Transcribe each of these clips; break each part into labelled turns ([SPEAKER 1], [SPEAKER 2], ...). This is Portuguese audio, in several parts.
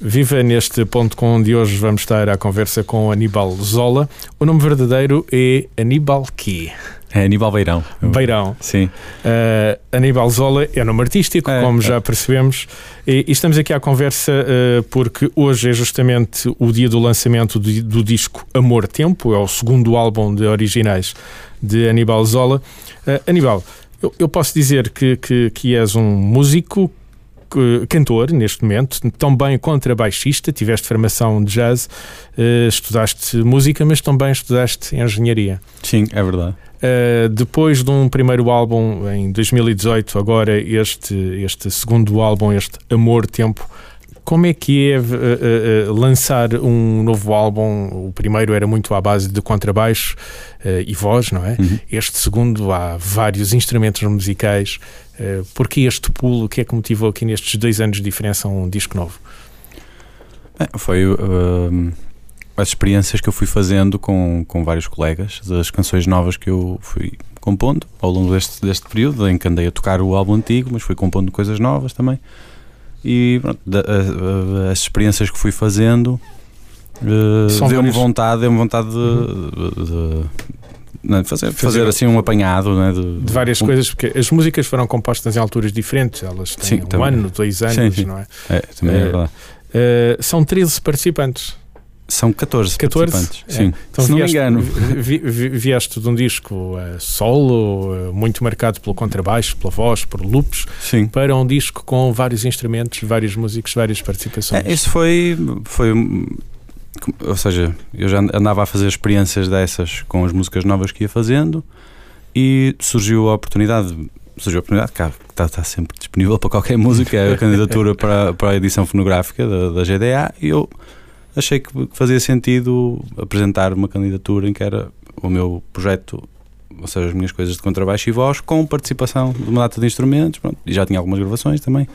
[SPEAKER 1] Viva neste ponto com de hoje vamos estar à conversa com Aníbal Zola. O nome verdadeiro é Aníbal Key.
[SPEAKER 2] É Aníbal Beirão.
[SPEAKER 1] Beirão.
[SPEAKER 2] Sim.
[SPEAKER 1] Uh, Aníbal Zola é nome artístico, é, como já é. percebemos, e, e, estamos aqui à conversa uh, porque hoje é justamente o dia do lançamento do, do, disco Amor Tempo, é o segundo álbum de originais de Aníbal Zola. Uh, Aníbal, eu, eu, posso dizer que, que, que és um músico cantor neste momento, também contrabaixista, tiveste formação de jazz, uh, estudaste música, mas também estudaste engenharia.
[SPEAKER 2] Sim, é verdade.
[SPEAKER 1] Uh, depois de um primeiro álbum em 2018, agora este, este segundo álbum, este Amor Tempo, como é que é uh, uh, lançar um novo álbum? O primeiro era muito à base de contrabaixo e voz, não é? Uhum. Este segundo há vários instrumentos musicais. Uh, Porquê este pulo? O que é que motivou aqui nestes dois anos de diferença um disco novo?
[SPEAKER 2] foi as experiências que eu fui fazendo com, com vários colegas, as canções novas que eu fui compondo ao longo deste, deste período, em que andei a tocar o álbum antigo, mas fui compondo coisas novas também. E pronto, da, a, a, as experiências que fui fazendo uh, deu-me vontade, deu vontade de, uhum. de, de fazer, fazer, assim um apanhado né,
[SPEAKER 1] de, de várias um, coisas, porque as músicas foram compostas em alturas diferentes, elas têm sim, um também. ano, dois anos, sim, sim. não é?
[SPEAKER 2] É, também é, é verdade.
[SPEAKER 1] Uh, são 13 participantes.
[SPEAKER 2] São 14, 14 participantes. É. Sim.
[SPEAKER 1] Então, Se não vieste, me engano. Vi, vi, vieste de um disco uh, solo, uh, muito marcado pelo contrabaixo, pela voz, por loops,
[SPEAKER 2] Sim.
[SPEAKER 1] para um disco com vários instrumentos, vários músicos, várias participações.
[SPEAKER 2] É, isso foi, foi. Ou seja, eu já andava a fazer experiências dessas com as músicas novas que ia fazendo e surgiu a oportunidade surgiu a oportunidade, que está, está, sempre disponível para qualquer música, é a candidatura para, para a edição fonográfica da, da GDA, e eu achei que fazia sentido apresentar uma candidatura em que era o meu projeto, ou seja, as minhas coisas de contrabaixo e voz, com participação de uma data de instrumentos, pronto, e já tinha algumas gravações também.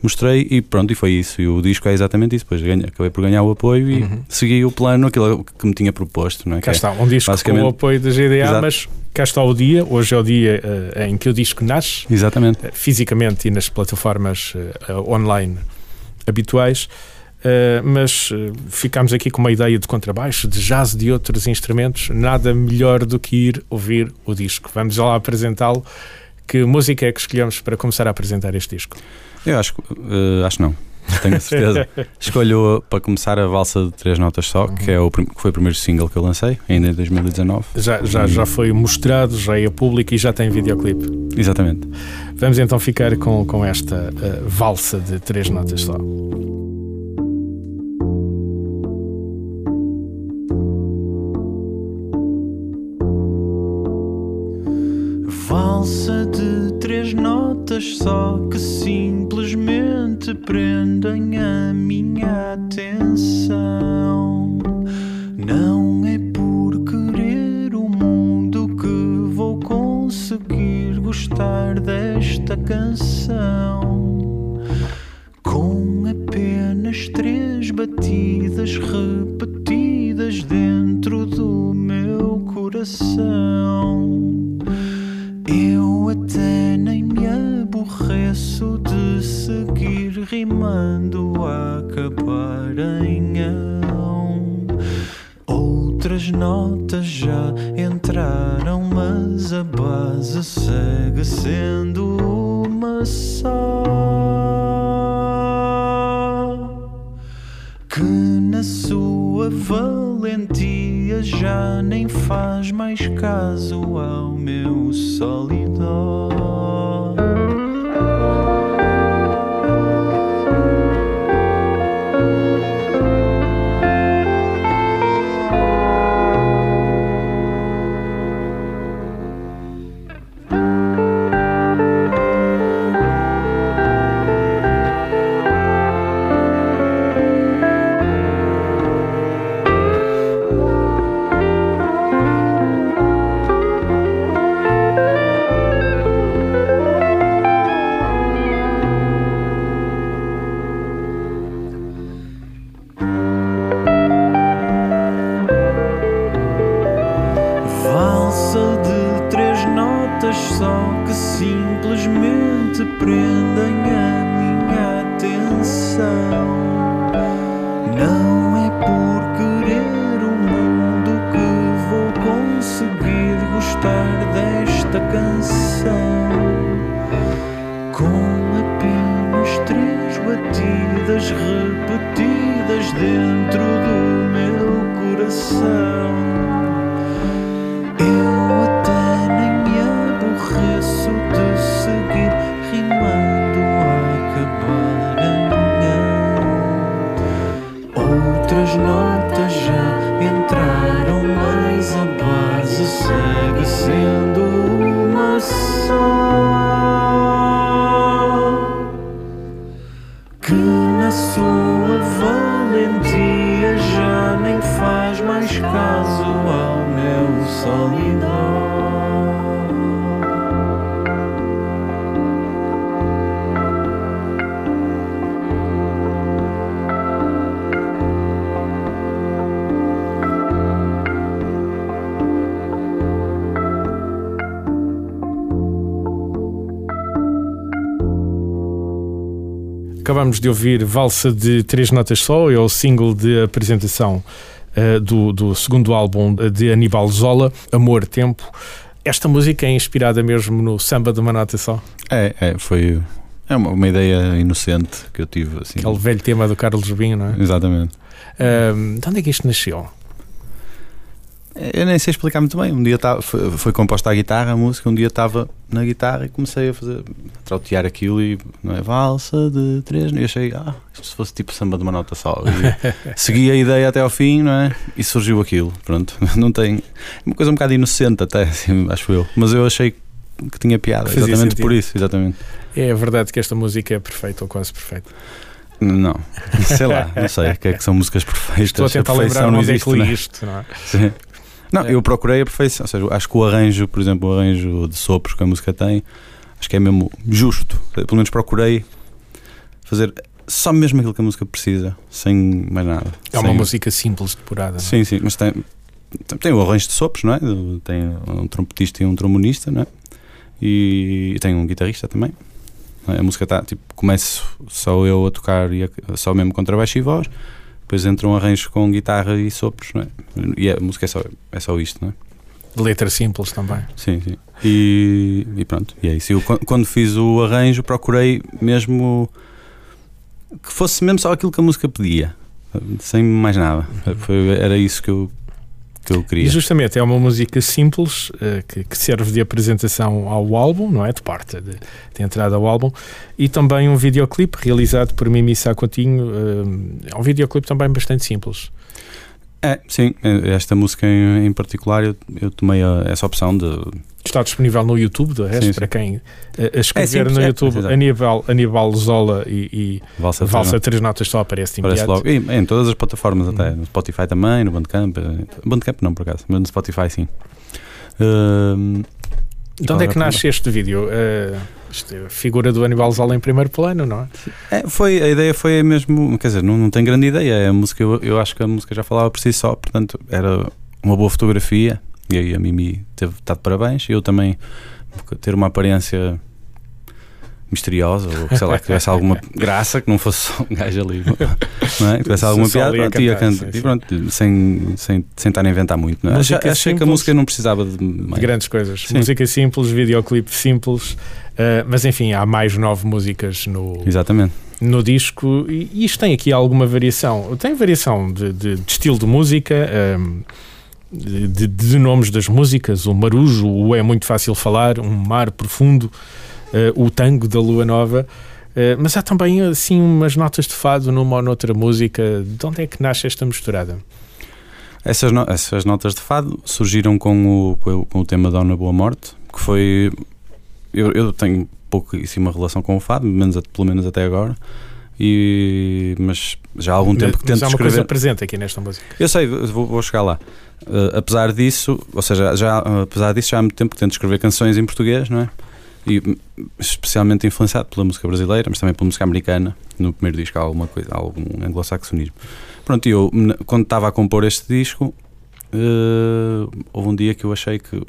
[SPEAKER 2] Mostrei e pronto, e foi isso. E o disco é exatamente isso. Depois ganhei, acabei por ganhar o apoio e uhum. segui o plano, aquilo que me tinha proposto. Não é?
[SPEAKER 1] Cá
[SPEAKER 2] que
[SPEAKER 1] está, um disco com o apoio da GDA, Exato. mas cá está o dia. Hoje é o dia uh, em que o disco nasce,
[SPEAKER 2] exatamente.
[SPEAKER 1] Uh, fisicamente e nas plataformas uh, online habituais. Uh, mas uh, ficámos aqui com uma ideia de contrabaixo, de jazz, de outros instrumentos. Nada melhor do que ir ouvir o disco. Vamos lá apresentá-lo. Que música é que escolhemos para começar a apresentar este disco?
[SPEAKER 2] Eu acho, uh, acho não. Tenho certeza. Escolho para começar a valsa de três notas só, uhum. que, é o, que foi o primeiro single que eu lancei, ainda em 2019.
[SPEAKER 1] Já, já, já foi mostrado, já é público e já tem videoclipe.
[SPEAKER 2] Exatamente.
[SPEAKER 1] Vamos então ficar com, com esta valsa de três notas só.
[SPEAKER 3] Valsa de três notas só que simplesmente prendem a minha atenção. Não é por querer o mundo que vou conseguir gostar desta canção. Com apenas três batidas
[SPEAKER 1] Acabamos de ouvir Valsa de Três Notas Só, é o single de apresentação uh, do, do, segundo álbum de Aníbal Zola, Amor Tempo. Esta música é inspirada mesmo no samba de uma nota só?
[SPEAKER 2] É, é foi é uma, uma, ideia inocente que eu tive. Assim.
[SPEAKER 1] Aquele velho tema do Carlos Binho, não é?
[SPEAKER 2] Exatamente.
[SPEAKER 1] Uh, de onde é que isto nasceu?
[SPEAKER 2] Eu nem sei explicar muito bem. Um dia tava, foi, foi composta a guitarra, a música. Um dia estava na guitarra e comecei a fazer, a trautear aquilo e não é valsa de três. E achei, ah, se fosse tipo samba de uma nota só. E segui a ideia até ao fim, não é? E surgiu aquilo. Pronto, não tem. Uma coisa um bocado inocente, até, assim, acho eu. Mas eu achei que tinha piada,
[SPEAKER 1] Fazia
[SPEAKER 2] exatamente
[SPEAKER 1] sentido.
[SPEAKER 2] por isso. Exatamente.
[SPEAKER 1] É verdade que esta música é perfeita ou quase perfeita.
[SPEAKER 2] Não, sei lá, não sei o que é que são músicas perfeitas.
[SPEAKER 1] Estou a tentar lembrar
[SPEAKER 2] não
[SPEAKER 1] onde
[SPEAKER 2] existe,
[SPEAKER 1] é que li
[SPEAKER 2] é?
[SPEAKER 1] isto, não é?
[SPEAKER 2] Sim. Não,
[SPEAKER 1] É.
[SPEAKER 2] eu procurei a perfeição. Ou seja, acho que o arranjo, por exemplo, o arranjo de sopros que a música tem, acho que é mesmo justo. Pelo menos procurei fazer só mesmo aquilo que a música precisa, sem mais nada.
[SPEAKER 1] É uma
[SPEAKER 2] Sem-
[SPEAKER 1] música simples, depurada. é?
[SPEAKER 2] Sim, sim, mas tem, tem o arranjo de sopros, não é? Tem um trompetista e um trombonista, não é? E, tem um guitarrista também. A música está, tipo, começo só eu a tocar e a- só mesmo contrabaixo e voz. Depois entra um arranjo com guitarra e sopros, não é? E a música é só, é só isto, não é?
[SPEAKER 1] Letra simples também.
[SPEAKER 2] Sim, sim. E, e pronto, e é isso. Eu, quan- quando fiz o arranjo, procurei mesmo que fosse mesmo só aquilo que a música pedia, sem mais nada. Foi, era isso que eu, que eu
[SPEAKER 1] E
[SPEAKER 2] queria.
[SPEAKER 1] justamente é uma música simples eh, que, que serve de apresentação ao álbum, não é? De parte de, de entrada ao álbum. E também um videoclipe realizado por Mimi Sá Coutinho. eh, é um videoclipe também bastante simples.
[SPEAKER 2] É, sim, esta música em, em particular eu, eu tomei a- essa opção de.
[SPEAKER 1] Está disponível no YouTube, do resto,
[SPEAKER 2] Sim, sim.
[SPEAKER 1] para quem eh, a escrever
[SPEAKER 2] simples,
[SPEAKER 1] no
[SPEAKER 2] é,
[SPEAKER 1] YouTube
[SPEAKER 2] exato.
[SPEAKER 1] Aníbal, Aníbal Zola e,
[SPEAKER 2] Valsa,
[SPEAKER 1] e Valsa Três Notas só aparece de
[SPEAKER 2] Parece
[SPEAKER 1] imediato.
[SPEAKER 2] logo. E, em todas as plataformas, até.
[SPEAKER 1] Uhum.
[SPEAKER 2] No Spotify também, no Bandcamp. eh, Bandcamp não, por acaso, mas no Spotify sim. Hum,
[SPEAKER 1] De onde é que nasce este vídeo? É a figura do Aníbal Zola em primeiro plano, não é?
[SPEAKER 2] É, foi, a ideia foi mesmo, quer dizer, não, não tem grande ideia. A música, eu, eu acho que a música já falava por si só, portanto, era uma boa fotografia. E aí a Mimi teve está de parabéns. Eu também ter uma aparência misteriosa, ou sei lá, que tivesse alguma graça, que não fosse só um gajo ali, não é? Que tivesse alguma piada, pronto, ia
[SPEAKER 1] cantar,
[SPEAKER 2] cantar.
[SPEAKER 1] sim,
[SPEAKER 2] E
[SPEAKER 1] sim.
[SPEAKER 2] pronto, sem, sem, sem estar a inventar muito. Não é? Achei, achei que a
[SPEAKER 1] simples.
[SPEAKER 2] música não precisava de
[SPEAKER 1] de grandes coisas.
[SPEAKER 2] Sim.
[SPEAKER 1] Música simples, videoclipe simples, eh, mas enfim, há mais nove músicas no,
[SPEAKER 2] Exatamente.
[SPEAKER 1] no disco e isto tem aqui alguma variação. Tem variação de, de- de estilo de música, ehm, de, de- de nomes das músicas, o Marujo, o É Muito Fácil Falar, Um Mar Profundo, eh, o Tango da Lua Nova. Eh, mas há também assim umas notas de fado numa ou noutra música. De onde é que nasce esta misturada?
[SPEAKER 2] Essas, no- essas notas de fado surgiram com o, com o, com o tema Dona Boa Morte, que foi. Eu, eu tenho pouquíssima relação com o fado, menos, pelo menos até agora, e, mas já há algum tempo que
[SPEAKER 1] mas
[SPEAKER 2] tento
[SPEAKER 1] há uma coisa
[SPEAKER 2] escrever.
[SPEAKER 1] presente aqui nesta música.
[SPEAKER 2] Eu sei, vou, vou chegar lá. Uh, apesar disso, ou seja, já, apesar disso, já há muito tempo que tento escrever canções em português, não é? E hum, especialmente influenciado pela música brasileira, mas também pela música americana. No primeiro disco há alguma coisa, algum anglo-saxonismo. Pronto, e eu, quando estava a compor este disco, uh, houve um dia que eu achei que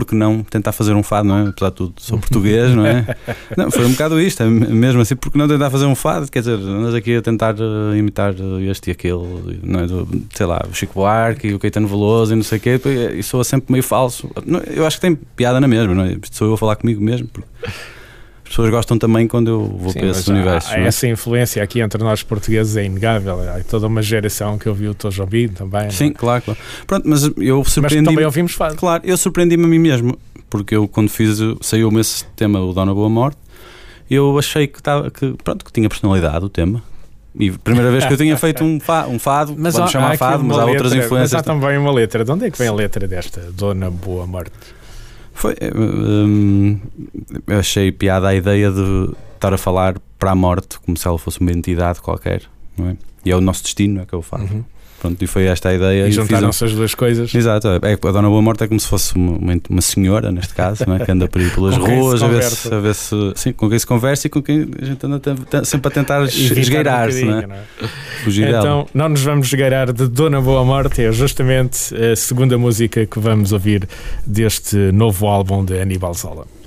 [SPEAKER 2] porque não tentar fazer um fado, não é? Apesar de tudo, sou português, não é? Não, foi um bocado isto, é mesmo assim, porque não tentar fazer um fado, quer dizer, andas aqui a tentar uh, imitar este e aquele, não é? Do, sei lá, o Chico Buarque e o Caetano Veloso e não sei o quê, e soa sempre meio falso. Eu acho que tem piada na mesma, não é? Sou eu a falar comigo mesmo, porque pessoas gostam também quando eu vou Sim, para esse universo.
[SPEAKER 1] É? Essa influência aqui entre nós portugueses é inegável. Há toda uma geração que ouviu o Tojo ouvido também.
[SPEAKER 2] Sim, é? claro, claro. Pronto, mas eu surpreendi.
[SPEAKER 1] Mas também ouvimos fado.
[SPEAKER 2] Claro, eu surpreendi-me a mim mesmo, porque eu quando fiz, saiu-me esse tema, o Dona Boa Morte, eu achei que, estava, que, pronto, que tinha personalidade o tema. E primeira vez que eu tinha feito um, fa, um fado, mas vamos há, chamar há fado, mas há letra, outras influências. Mas
[SPEAKER 1] há também uma letra. De onde é que vem a letra desta Dona Boa Morte?
[SPEAKER 2] Foi. Hum, eu achei piada a ideia de estar a falar para a morte como se ela fosse uma entidade qualquer, não é? E é o nosso destino, é que eu falo. Uhum. Pronto, e foi esta a ideia.
[SPEAKER 1] E, juntaram-se as duas coisas.
[SPEAKER 2] Exato. É, a Dona Boa Morte é como se fosse uma, uma senhora, neste caso, não é? que anda por aí pelas ruas, a ver, se, a ver se. Sim, com quem se conversa e com quem a gente anda sempre a tentar esgueirar-se, um não é? Não é?
[SPEAKER 1] Fugir então, dela. não nos vamos esgueirar de Dona Boa Morte, é justamente a segunda música que vamos ouvir deste novo álbum de Aníbal Zola.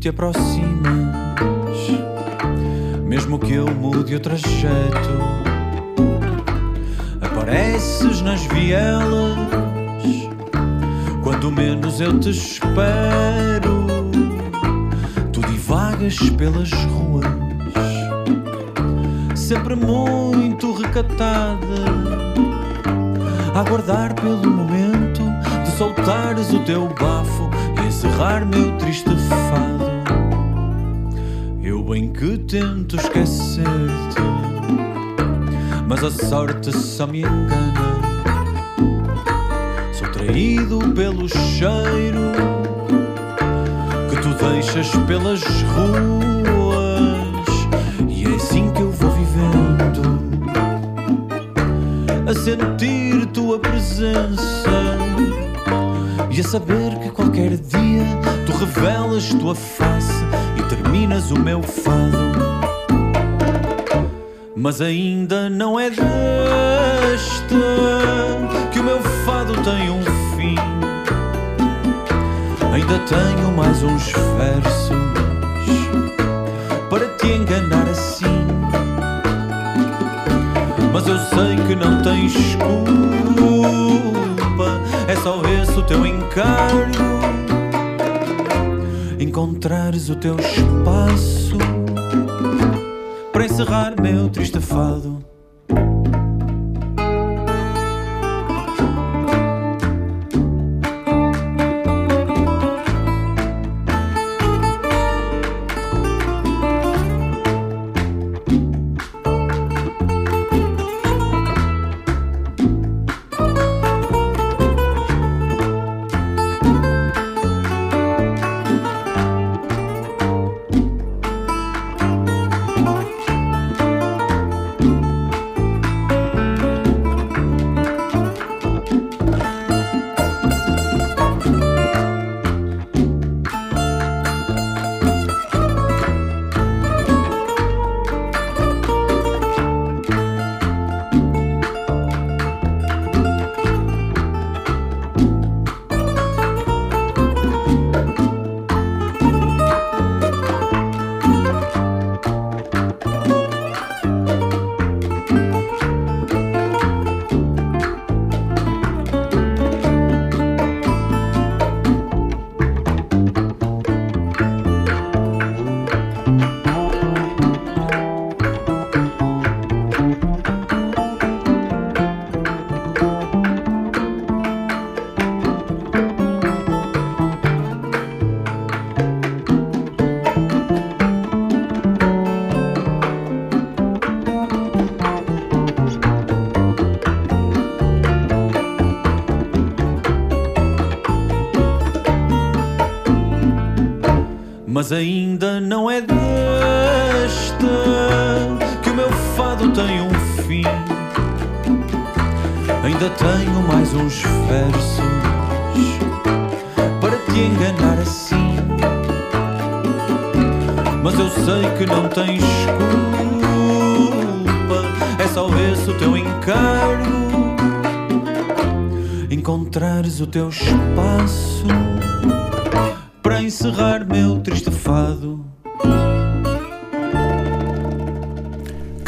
[SPEAKER 3] Te aproximas, mesmo que eu mude o trajeto, apareces nas vielas, quando menos eu te espero, tu divagas pelas ruas, sempre muito recatada, a aguardar pelo momento de soltares o teu bafo e encerrar meu triste fado bem que tento esquecer-te, mas a sorte só me engana. Sou traído pelo cheiro que tu deixas pelas ruas, e é assim que eu vou vivendo, a sentir tua presença e a saber que qualquer dia tu revelas tua face terminas o meu fado. Mas ainda não é desta que o meu fado tem um fim. Ainda tenho mais uns versos para te enganar assim. Mas eu sei que não tens culpa, é só esse o teu encargo encontrares o teu espaço para encerrar meu triste fado. Versos para te enganar assim. Mas eu sei que não tens culpa, é só esse o teu encargo. Encontrares o teu espaço para encerrar meu triste fado.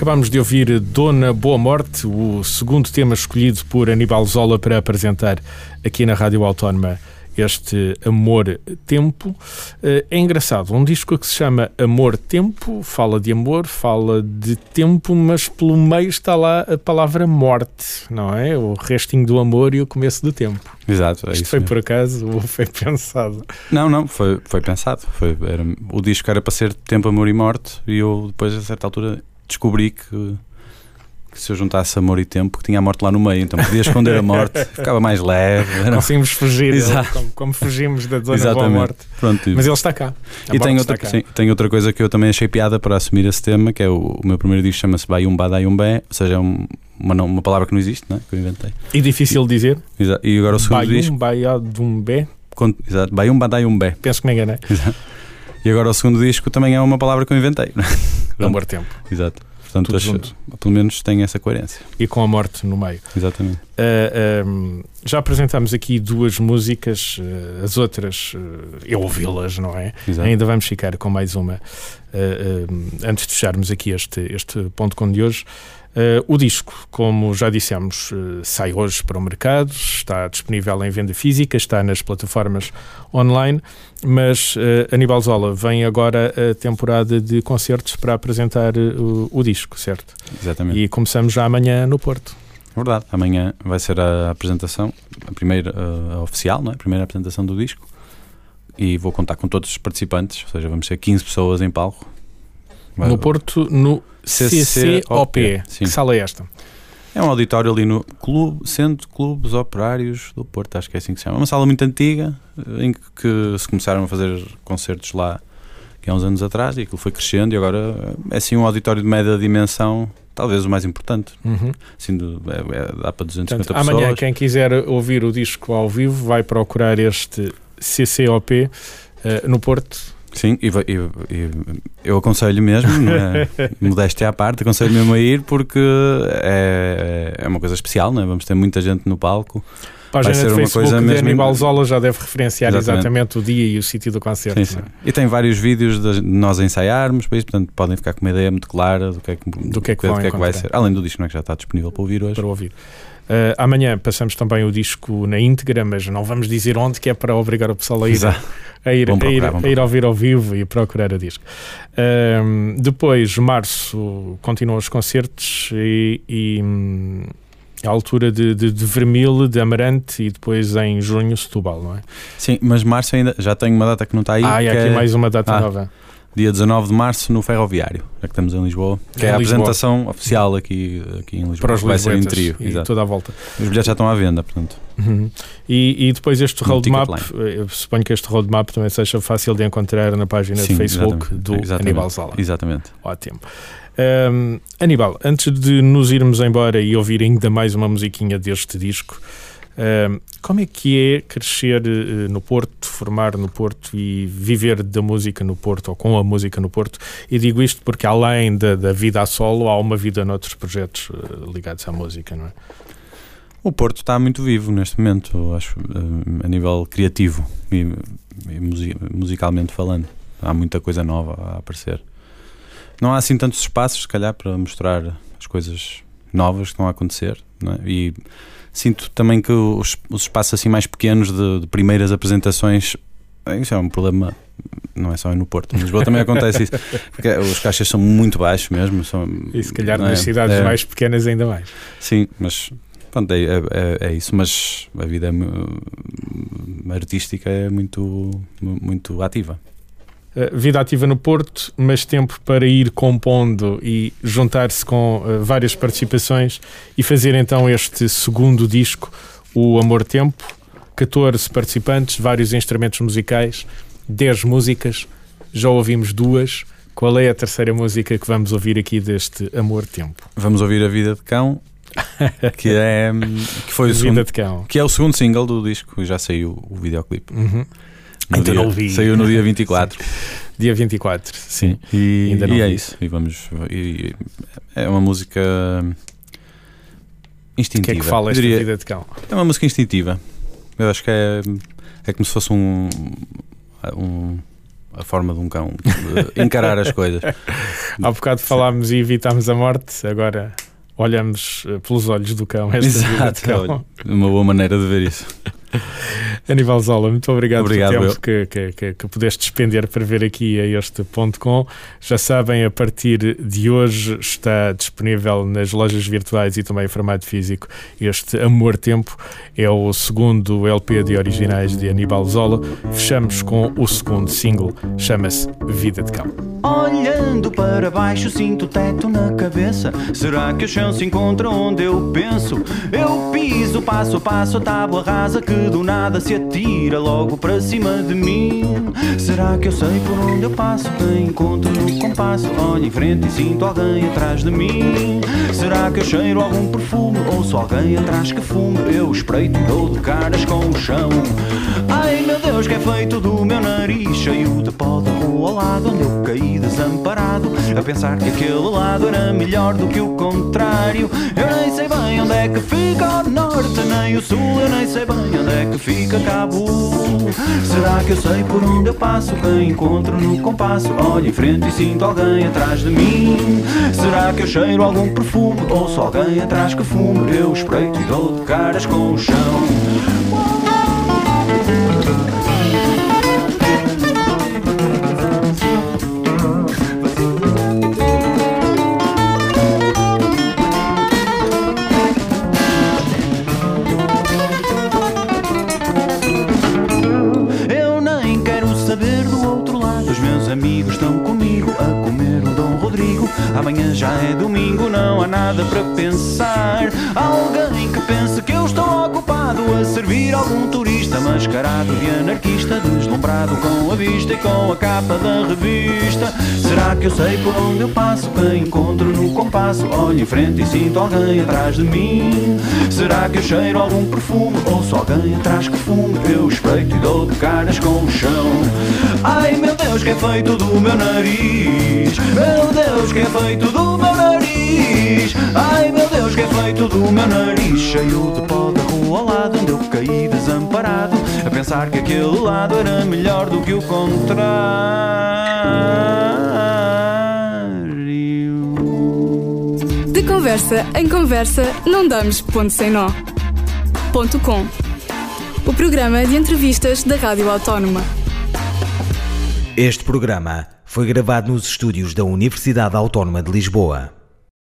[SPEAKER 1] Acabamos de ouvir Dona Boa Morte, o segundo tema escolhido por Aníbal Zola para apresentar aqui na Rádio Autónoma este Amor Tempo. Eh, é engraçado, um disco que se chama Amor Tempo, fala de amor, fala de tempo, mas pelo meio está lá a palavra morte, não é? O restinho do amor e o começo do tempo.
[SPEAKER 2] Exato.
[SPEAKER 1] É Isto foi mesmo. por acaso ou foi pensado?
[SPEAKER 2] Não, não, foi, foi pensado. Foi, era, o disco era para ser Tempo, Amor e Morte e eu depois, a certa altura, descobri que que se eu juntasse amor e tempo, que tinha a morte lá no meio, então podia esconder a morte, ficava mais leve.
[SPEAKER 1] Conseguimos fugir, como, como, fugimos da zona Exatamente. da morte. Pronto. Mas ele está cá.
[SPEAKER 2] A e tem outra, sim, tem outra coisa que eu também achei piada para assumir esse tema, que é o, o meu primeiro disco chama-se Bayumba Dayumbé, ou seja, é um, uma, uma palavra que não existe, não é? que eu inventei.
[SPEAKER 1] E difícil de dizer.
[SPEAKER 2] Exato. E agora o segundo Bayum, disco.
[SPEAKER 1] Bayumbé.
[SPEAKER 2] Exato, Dayumbé.
[SPEAKER 1] Penso que me enganei.
[SPEAKER 2] Exato. E agora o segundo disco também é uma palavra que eu inventei.
[SPEAKER 1] Amor Tempo.
[SPEAKER 2] Exato. Portanto, acho, pelo menos tem essa coerência.
[SPEAKER 1] E com a morte no meio.
[SPEAKER 2] Exatamente. Uh,
[SPEAKER 1] ah, um, já apresentámos aqui duas músicas, uh, as outras uh, eu ouvi-las, não é? Exato. Ainda vamos ficar com mais uma antes de fecharmos aqui este, este ponto com de hoje. Uh, o disco, como já dissemos, uh, sai hoje para o mercado, está disponível em venda física, está nas plataformas online, mas uh, Aníbal Zola vem agora a temporada de concertos para apresentar o, o disco, certo?
[SPEAKER 2] Exatamente.
[SPEAKER 1] E começamos já amanhã no Porto.
[SPEAKER 2] Verdade, amanhã vai ser a apresentação, a primeira a oficial, não é? a primeira apresentação do disco. E vou contar com todos os participantes, ou seja, vamos ser 15 pessoas em palco.
[SPEAKER 1] No Porto, no CCOP. Que sala é esta?
[SPEAKER 2] É um auditório ali no Clube, Centro Clubes Operários do Porto, acho que é assim que se chama. É uma sala muito antiga, eh, em que se começaram a fazer concertos lá há uns anos atrás e aquilo foi crescendo e agora eh, é assim um auditório de média dimensão, talvez o mais importante. Uhum. Assim, é, é, dá para 250 Portanto, pessoas.
[SPEAKER 1] Amanhã quem quiser ouvir o disco ao vivo vai procurar este CCOP uh, eh, no Porto
[SPEAKER 2] Sim, e, e, eu aconselho mesmo, é? modéstia à parte, aconselho mesmo a ir porque é, é uma coisa especial, não é? vamos ter muita gente no palco.
[SPEAKER 1] Página Vai ser uma coisa mesmo. Aníbal Zola já deve referenciar exatamente, exatamente o dia e o sítio do concerto. Sim, sim. É?
[SPEAKER 2] E tem vários vídeos de nós ensaiarmos, portanto podem ficar com uma ideia muito clara do que é que,
[SPEAKER 1] do que, é que, do que, é que
[SPEAKER 2] vai ser. Além do disco não é que já está disponível para ouvir hoje.
[SPEAKER 1] Para ouvir. Uh, amanhã passamos também o disco na íntegra, mas não vamos dizer onde, que é para obrigar o pessoal a ir, a ir, procurar, a ir, a ir ouvir ao vivo e procurar o disco. Uh, depois, março, continuam os concertos e, e hum, a altura de, de, de Vermil, de Amarante e depois em junho, Setúbal, não é?
[SPEAKER 2] Sim, mas março ainda já tenho uma data que não está aí.
[SPEAKER 1] Ah, e aqui é... mais uma data ah. nova
[SPEAKER 2] dia 19 de março no Ferroviário, já que estamos em Lisboa, que é, a Lisboa. apresentação oficial aqui, aqui em Lisboa.
[SPEAKER 1] Para os
[SPEAKER 2] vai ser
[SPEAKER 1] em
[SPEAKER 2] trio,
[SPEAKER 1] e exato. toda a volta.
[SPEAKER 2] Os bilhetes já estão à venda, portanto.
[SPEAKER 1] Uhum. E, e, depois este roadmap, eu suponho que este roadmap também seja fácil de encontrar na página Sim, de Facebook exatamente. do exatamente. Aníbal Sala.
[SPEAKER 2] Exatamente.
[SPEAKER 1] Ótimo. Um, Aníbal, antes de nos irmos embora e ouvir ainda mais uma musiquinha deste disco, como é que é crescer uh, no Porto, formar no Porto e viver da música no Porto ou com a música no Porto? E digo isto porque além da, da vida a solo, há uma vida noutros projetos uh, ligados à música, não é?
[SPEAKER 2] O Porto está muito vivo neste momento, acho, a nível criativo e, e musicalmente falando. Há muita coisa nova a aparecer. Não há assim tantos espaços, se calhar, para mostrar as coisas novas que estão a acontecer. Não é? E sinto também que os, os espaços assim mais pequenos de, de primeiras apresentações isso é um problema, não é só no Porto. Em Lisboa também acontece isso. Porque os caixas são muito baixos mesmo. São,
[SPEAKER 1] e se calhar nas é? cidades é, mais pequenas ainda mais.
[SPEAKER 2] Sim, mas pronto, é, é, é isso. Mas a vida é, artística é muito, muito ativa.
[SPEAKER 1] Eh, vida ativa no Porto, mas tempo para ir compondo e juntar-se com uh, várias participações e fazer então este segundo disco, O Amor Tempo. 14 participantes, vários instrumentos musicais, 10 músicas. já ouvimos duas. Qual é a terceira música que vamos ouvir aqui deste Amor Tempo?
[SPEAKER 2] Vamos ouvir A Vida de Cão, que, é, que foi o
[SPEAKER 1] Vida
[SPEAKER 2] segundo,
[SPEAKER 1] de Cão.
[SPEAKER 2] que é o segundo single do disco, já saiu o videoclipe.
[SPEAKER 1] Uhum.
[SPEAKER 2] No
[SPEAKER 1] Ainda
[SPEAKER 2] dia-
[SPEAKER 1] não ouvi.
[SPEAKER 2] Saiu no dia 24.
[SPEAKER 1] Dia 24. Sim.
[SPEAKER 2] E,
[SPEAKER 1] Ainda não
[SPEAKER 2] e é
[SPEAKER 1] vi.
[SPEAKER 2] isso. E vamos. e- é uma música
[SPEAKER 1] O
[SPEAKER 2] instintiva.
[SPEAKER 1] que é que fala esta
[SPEAKER 2] diria-
[SPEAKER 1] Vida de Cão?
[SPEAKER 2] É uma música instintiva. Eu acho que é, é como se fosse um, um- a forma de um cão de encarar as coisas.
[SPEAKER 1] Há bocado falámos e evitámos a morte, agora olhamos eh, pelos olhos do cão esta Vida de
[SPEAKER 2] Exato.
[SPEAKER 1] Cão.
[SPEAKER 2] Uma boa maneira de ver isso.
[SPEAKER 1] Aníbal Zola, muito obrigado,
[SPEAKER 2] Obrigado,
[SPEAKER 1] pelo tempo que, que, que, que pudeste despender para vir aqui a este ponto com. Já sabem, a partir de hoje está disponível nas lojas virtuais e também em formato físico este Amor Tempo. É o segundo LP de originais de Aníbal Zola. Fechamos com o segundo single, chama-se Vida de Cão.
[SPEAKER 3] Olhando para baixo, sinto o teto na cabeça. Será que o chão se encontra onde eu penso? Eu piso passo a passo a tábua rasa que do nada se atira logo para cima de mim. Será que eu sei por onde eu passo? Quem encontro no compasso? Olho em frente e sinto alguém atrás de mim. Será que eu cheiro algum perfume? Ou só alguém atrás que fume? Eu espreito e dou de caras com o chão. Ai meu Deus, que é feito do meu nariz cheio de pó da rua ao lado onde eu caí desamparado. A pensar que aquele lado era melhor do que o contrário. Eu nem sei bem onde é que fica o norte, nem o sul. Eu nem sei bem onde é que fica Cabo. Será que eu sei por onde eu passo? Quem encontro no compasso? Olho em frente e sinto alguém atrás de mim. Será que eu cheiro algum perfume? Ou só alguém atrás que fume? Eu espreito e dou de caras com o chão. Alguém que pense que eu estou ocupado a servir algum turista mascarado de anarquista, deslumbrado com a vista e com a capa da revista. Será que eu sei por onde eu passo? Quem encontro no compasso? Olho em frente e sinto alguém atrás de mim. Será que eu cheiro algum perfume? Ou só alguém atrás que fume? Eu espreito e dou de caras com o chão. Ai meu Deus, que é feito do meu nariz. Meu Deus, que é feito do meu nariz. Ai meu Deus, que é feito do meu nariz. Cheio de pó da rua ao lado onde eu caí desamparado. A pensar que aquele lado era melhor do que o contrário.
[SPEAKER 4] De conversa em conversa, não damos ponto sem nó. Ponto com. O programa de entrevistas da Rádio Autónoma.
[SPEAKER 5] Este programa foi gravado nos estúdios da Universidade Autónoma de Lisboa.